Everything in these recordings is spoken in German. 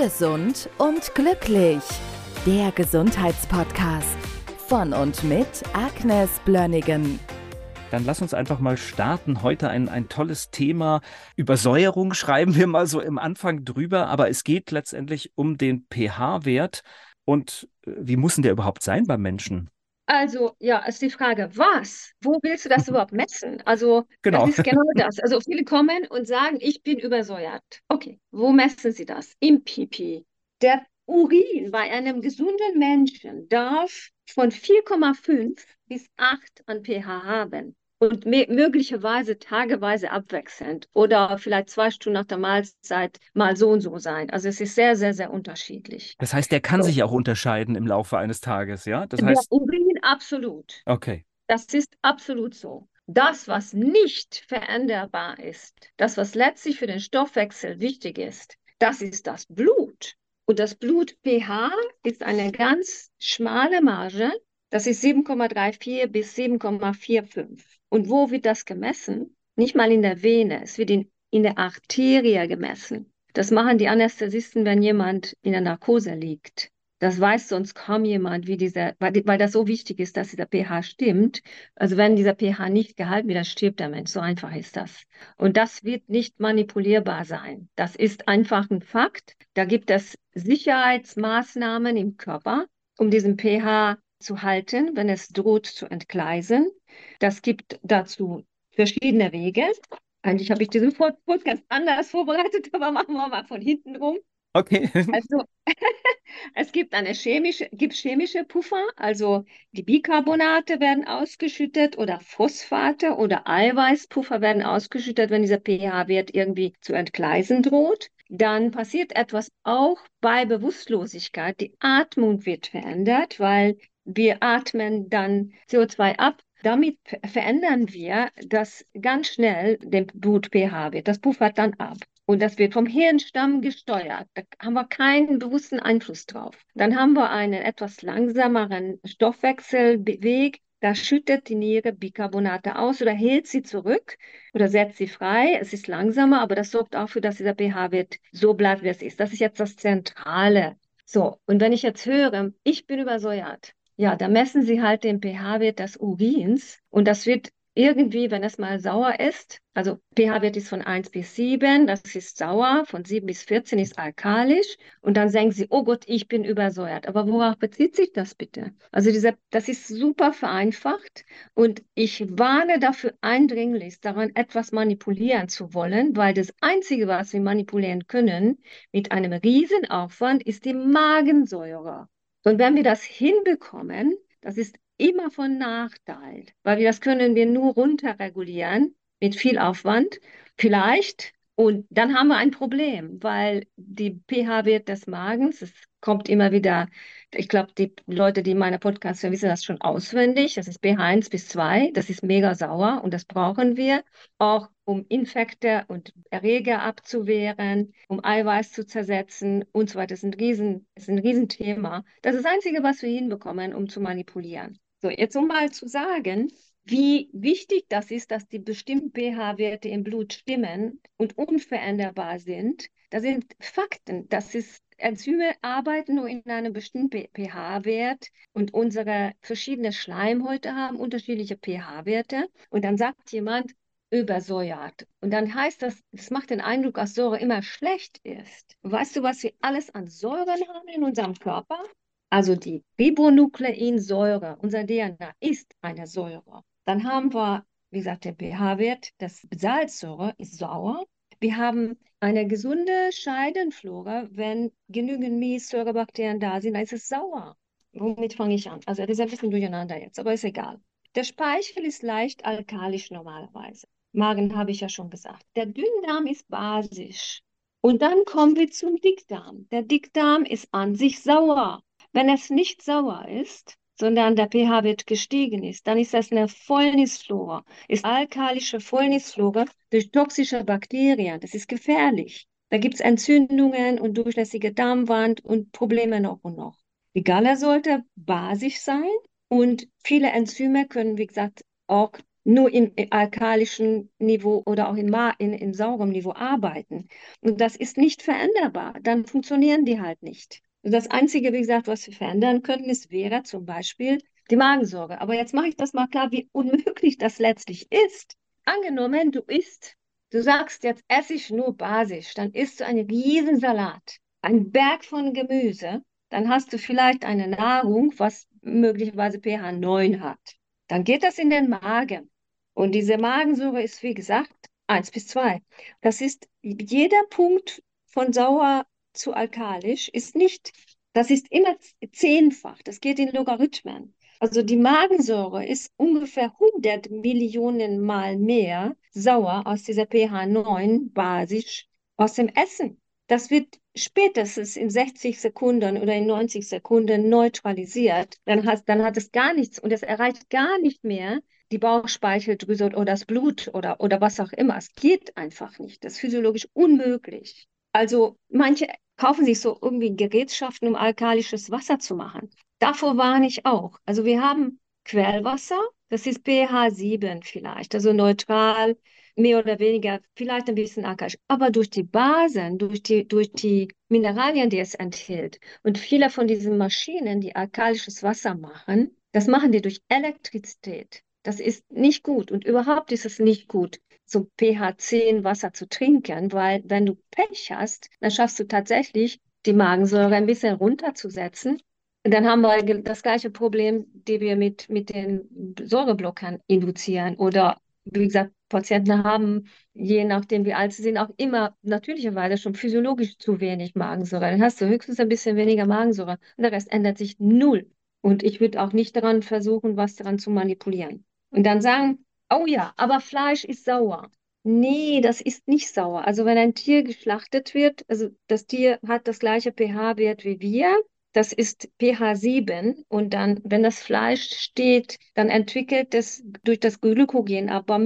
Gesund und glücklich. Der Gesundheitspodcast von und mit Agnes Blönnigan. Dann lass uns einfach mal starten. Heute ein, ein tolles Thema. Übersäuerung schreiben wir mal so im Anfang drüber, aber es geht letztendlich um den pH-Wert. Und äh, wie muss denn der überhaupt sein beim Menschen? Also, ja, ist die Frage, was? Wo willst du das überhaupt messen? Also, Genau. das ist genau das. Also, viele kommen und sagen, ich bin übersäuert. Okay, wo messen sie das? Im Pipi. Der Urin bei einem gesunden Menschen darf von 4,5 bis 8 an pH haben und möglicherweise tageweise abwechselnd oder vielleicht zwei Stunden nach der Mahlzeit mal so und so sein. Also, es ist sehr, sehr, sehr unterschiedlich. Das heißt, der kann So. sich auch unterscheiden im Laufe eines Tages, ja? Das Der heißt, Urin absolut. okay. Das ist absolut so. Das, was nicht veränderbar ist, das, was letztlich für den Stoffwechsel wichtig ist, das ist das Blut. Und das Blut-pH ist eine ganz schmale Marge. Das ist 7,34 bis 7,45. Und wo wird das gemessen? Nicht mal in der Vene, es wird in, in der Arterie gemessen. Das machen die Anästhesisten, wenn jemand in der Narkose liegt. Das weiß sonst kaum jemand, wie dieser, weil, weil das so wichtig ist, dass dieser pH stimmt. Also wenn dieser pH nicht gehalten wird, dann stirbt der Mensch. So einfach ist das. Und das wird nicht manipulierbar sein. Das ist einfach ein Fakt. Da gibt es Sicherheitsmaßnahmen im Körper, um diesen pH zu halten, wenn es droht zu entgleisen. Das gibt dazu verschiedene Wege. Eigentlich habe ich diesen Pod- Podcast anders vorbereitet, aber machen wir mal von hinten rum. Okay. Also, es gibt eine chemische, gibt chemische Puffer, also die Bicarbonate werden ausgeschüttet oder Phosphate oder Eiweißpuffer werden ausgeschüttet, wenn dieser pH-Wert irgendwie zu entgleisen droht. Dann passiert etwas auch bei Bewusstlosigkeit. Die Atmung wird verändert, weil wir atmen dann CO2 ab. Damit ver- verändern wir das ganz schnell den Blut-pH-Wert. Das puffert dann ab. Und das wird vom Hirnstamm gesteuert. Da haben wir keinen bewussten Einfluss drauf. Dann haben wir einen etwas langsameren Stoffwechselweg. Da schüttet die Niere Bicarbonate aus oder hält sie zurück oder setzt sie frei. Es ist langsamer, aber das sorgt auch dafür, dass dieser pH-Wert so bleibt, wie es ist. Das ist jetzt das Zentrale. So, und wenn ich jetzt höre, ich bin übersäuert, ja, da messen sie halt den pH-Wert des Urins und das wird irgendwie, wenn es mal sauer ist, also pH-Wert ist von 1 bis 7, das ist sauer, von 7 bis 14 ist alkalisch und dann sagen sie, oh Gott, ich bin übersäuert. Aber worauf bezieht sich das bitte? Also dieser, das ist super vereinfacht und ich warne dafür eindringlich, daran etwas manipulieren zu wollen, weil das Einzige, was wir manipulieren können mit einem Riesenaufwand, ist die Magensäure. Und wenn wir das hinbekommen, das ist immer von Nachteil, weil wir das können wir nur runterregulieren mit viel Aufwand, vielleicht. Und dann haben wir ein Problem, weil die pH-Wert des Magens, es kommt immer wieder, ich glaube, die Leute, die meine Podcasts hören, wissen das schon auswendig. Das ist pH 1 bis 2, das ist mega sauer und das brauchen wir auch, um Infekte und Erreger abzuwehren, um Eiweiß zu zersetzen und so weiter. Das ist ein Riesen, das ist ein Riesenthema. Das ist das Einzige, was wir hinbekommen, um zu manipulieren. So, jetzt um mal zu sagen, wie wichtig das ist, dass die bestimmten pH-Werte im Blut stimmen und unveränderbar sind. Das sind Fakten. Das ist, Enzyme arbeiten nur in einem bestimmten pH-Wert und unsere verschiedenen Schleimhäute haben unterschiedliche pH-Werte. Und dann sagt jemand, übersäuert. Und dann heißt das, es macht den Eindruck, dass Säure immer schlecht ist. Weißt du, was wir alles an Säuren haben in unserem Körper? Also die Ribonukleinsäure, unser DNA ist eine Säure. Dann haben wir, wie gesagt, der pH-Wert, das Salzsäure ist sauer. Wir haben eine gesunde Scheidenflora, wenn genügend Milchsäurebakterien da sind, dann ist es sauer. Womit fange ich an? Also das ist ein bisschen durcheinander jetzt, aber ist egal. Der Speichel ist leicht alkalisch normalerweise. Magen habe ich ja schon gesagt. Der Dünndarm ist basisch. Und dann kommen wir zum Dickdarm. Der Dickdarm ist an sich sauer. Wenn es nicht sauer ist, sondern der pH-Wert gestiegen ist, dann ist das eine Fäulnisflora. Ist alkalische Fäulnisflora durch toxische Bakterien. Das ist gefährlich. Da gibt es Entzündungen und durchlässige Darmwand und Probleme noch und noch. Die Galle sollte basisch sein und viele Enzyme können, wie gesagt, auch nur im alkalischen Niveau oder auch in, in, in saurem Niveau arbeiten. Und das ist nicht veränderbar. Dann funktionieren die halt nicht. Das Einzige, wie gesagt, was wir verändern könnten, ist, wäre zum Beispiel die Magensorge. Aber jetzt mache ich das mal klar, wie unmöglich das letztlich ist. Angenommen, du isst, du sagst, jetzt esse ich nur basisch, dann isst du einen Riesensalat, ein Berg von Gemüse, dann hast du vielleicht eine Nahrung, was möglicherweise pH 9 hat. Dann geht das in den Magen. Und diese Magensäure ist, wie gesagt, 1 bis 2. Das ist jeder Punkt von sauer zu alkalisch ist nicht, das ist immer zehnfach. Das geht in Logarithmen. Also die Magensäure ist ungefähr 100 Millionen Mal mehr sauer aus dieser pH 9 basisch aus dem Essen. Das wird spätestens in 60 Sekunden oder in 90 Sekunden neutralisiert. Dann hat, dann hat es gar nichts und es erreicht gar nicht mehr die Bauchspeicheldrüse oder das Blut oder, oder was auch immer. Es geht einfach nicht. Das ist physiologisch unmöglich. Also manche kaufen sich so irgendwie Gerätschaften, um alkalisches Wasser zu machen. Davor warne ich auch. Also wir haben Quellwasser, das ist pH 7 vielleicht, also neutral, mehr oder weniger, vielleicht ein bisschen alkalisch. Aber durch die Basen, durch die, durch die Mineralien, die es enthält und viele von diesen Maschinen, die alkalisches Wasser machen, das machen die durch Elektrizität. Das ist nicht gut und überhaupt ist es nicht gut, so pH 10 Wasser zu trinken, weil wenn du Pech hast, dann schaffst du tatsächlich die Magensäure ein bisschen runterzusetzen dann haben wir das gleiche Problem, die wir mit, mit den Säureblockern induzieren. Oder wie gesagt, Patienten haben, je nachdem wie alt sie sind, auch immer natürlicherweise schon physiologisch zu wenig Magensäure. Dann hast du höchstens ein bisschen weniger Magensäure und der Rest ändert sich null. Und ich würde auch nicht daran versuchen, was daran zu manipulieren. Und dann sagen, oh ja, aber Fleisch ist sauer. Nee, das ist nicht sauer. Also wenn ein Tier geschlachtet wird, also das Tier hat das gleiche pH-Wert wie wir, das ist pH 7 und dann, wenn das Fleisch steht, dann entwickelt es durch das Glykogen aber.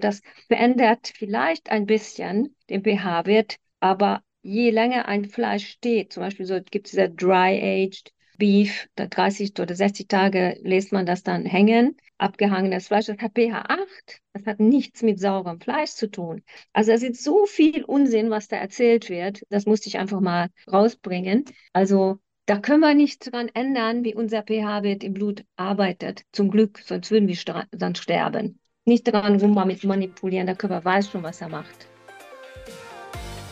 Das verändert vielleicht ein bisschen den pH-Wert, aber je länger ein Fleisch steht, zum Beispiel so gibt es dieser Dry-Aged Beef, da 30 oder 60 Tage lässt man das dann hängen, abgehangenes Fleisch, das hat pH 8, das hat nichts mit saurem Fleisch zu tun. Also es ist so viel Unsinn, was da erzählt wird, das musste ich einfach mal rausbringen. Also da können wir nichts dran ändern, wie unser pH-Wert im Blut arbeitet. Zum Glück, sonst würden wir dann sterben. Nicht daran rum mit manipulieren, der Körper weiß schon, was er macht.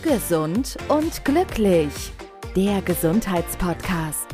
Gesund und glücklich. Der Gesundheitspodcast